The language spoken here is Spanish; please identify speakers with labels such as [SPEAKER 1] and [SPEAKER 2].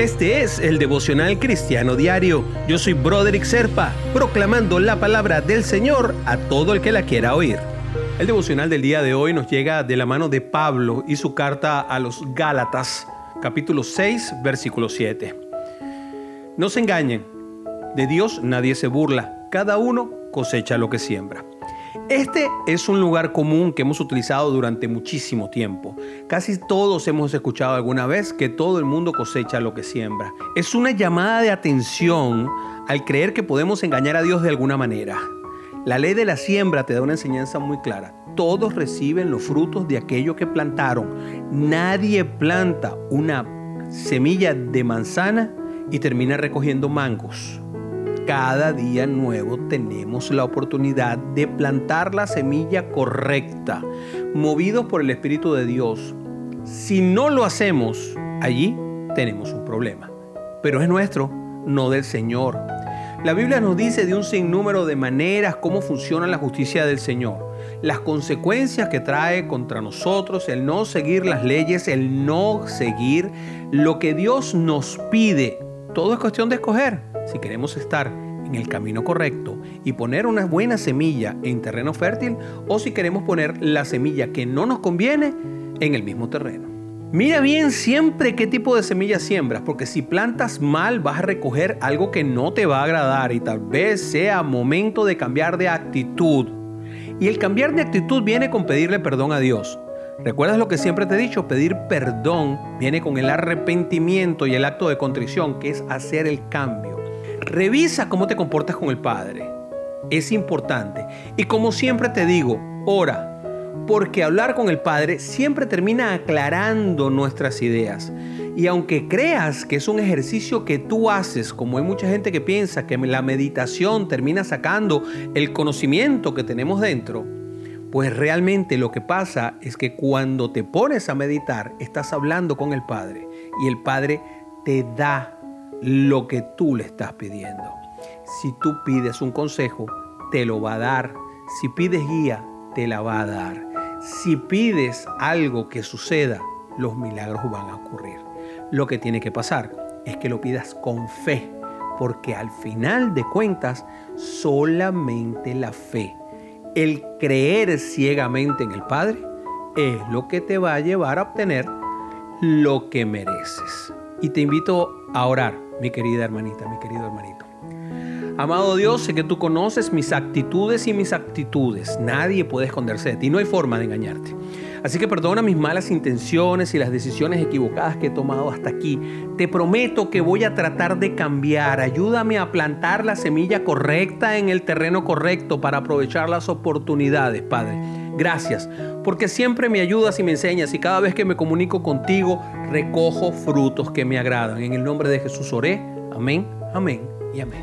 [SPEAKER 1] Este es el devocional cristiano diario. Yo soy Broderick Serpa, proclamando la palabra del Señor a todo el que la quiera oír. El devocional del día de hoy nos llega de la mano de Pablo y su carta a los Gálatas, capítulo 6, versículo 7. No se engañen, de Dios nadie se burla, cada uno cosecha lo que siembra. Este es un lugar común que hemos utilizado durante muchísimo tiempo. Casi todos hemos escuchado alguna vez que todo el mundo cosecha lo que siembra. Es una llamada de atención al creer que podemos engañar a Dios de alguna manera. La ley de la siembra te da una enseñanza muy clara. Todos reciben los frutos de aquello que plantaron. Nadie planta una semilla de manzana y termina recogiendo mangos cada día nuevo tenemos la oportunidad de plantar la semilla correcta, movidos por el Espíritu de Dios. Si no lo hacemos, allí tenemos un problema. Pero es nuestro, no del Señor. La Biblia nos dice de un sinnúmero de maneras cómo funciona la justicia del Señor. Las consecuencias que trae contra nosotros el no seguir las leyes, el no seguir lo que Dios nos pide. Todo es cuestión de escoger si queremos estar en el camino correcto y poner una buena semilla en terreno fértil o si queremos poner la semilla que no nos conviene en el mismo terreno. Mira bien siempre qué tipo de semilla siembras, porque si plantas mal vas a recoger algo que no te va a agradar y tal vez sea momento de cambiar de actitud. Y el cambiar de actitud viene con pedirle perdón a Dios. ¿Recuerdas lo que siempre te he dicho? Pedir perdón viene con el arrepentimiento y el acto de contrición, que es hacer el cambio. Revisa cómo te comportas con el Padre. Es importante. Y como siempre te digo, ora. Porque hablar con el Padre siempre termina aclarando nuestras ideas. Y aunque creas que es un ejercicio que tú haces, como hay mucha gente que piensa que la meditación termina sacando el conocimiento que tenemos dentro, pues realmente lo que pasa es que cuando te pones a meditar, estás hablando con el Padre y el Padre te da lo que tú le estás pidiendo. Si tú pides un consejo, te lo va a dar. Si pides guía, te la va a dar. Si pides algo que suceda, los milagros van a ocurrir. Lo que tiene que pasar es que lo pidas con fe, porque al final de cuentas, solamente la fe, el creer ciegamente en el Padre, es lo que te va a llevar a obtener lo que mereces. Y te invito a orar mi querida hermanita, mi querido hermanito. Amado Dios, sé que tú conoces mis actitudes y mis actitudes. Nadie puede esconderse de ti, no hay forma de engañarte. Así que perdona mis malas intenciones y las decisiones equivocadas que he tomado hasta aquí. Te prometo que voy a tratar de cambiar. Ayúdame a plantar la semilla correcta en el terreno correcto para aprovechar las oportunidades, Padre. Gracias, porque siempre me ayudas y me enseñas y cada vez que me comunico contigo recojo frutos que me agradan. En el nombre de Jesús oré. Amén, amén y amén.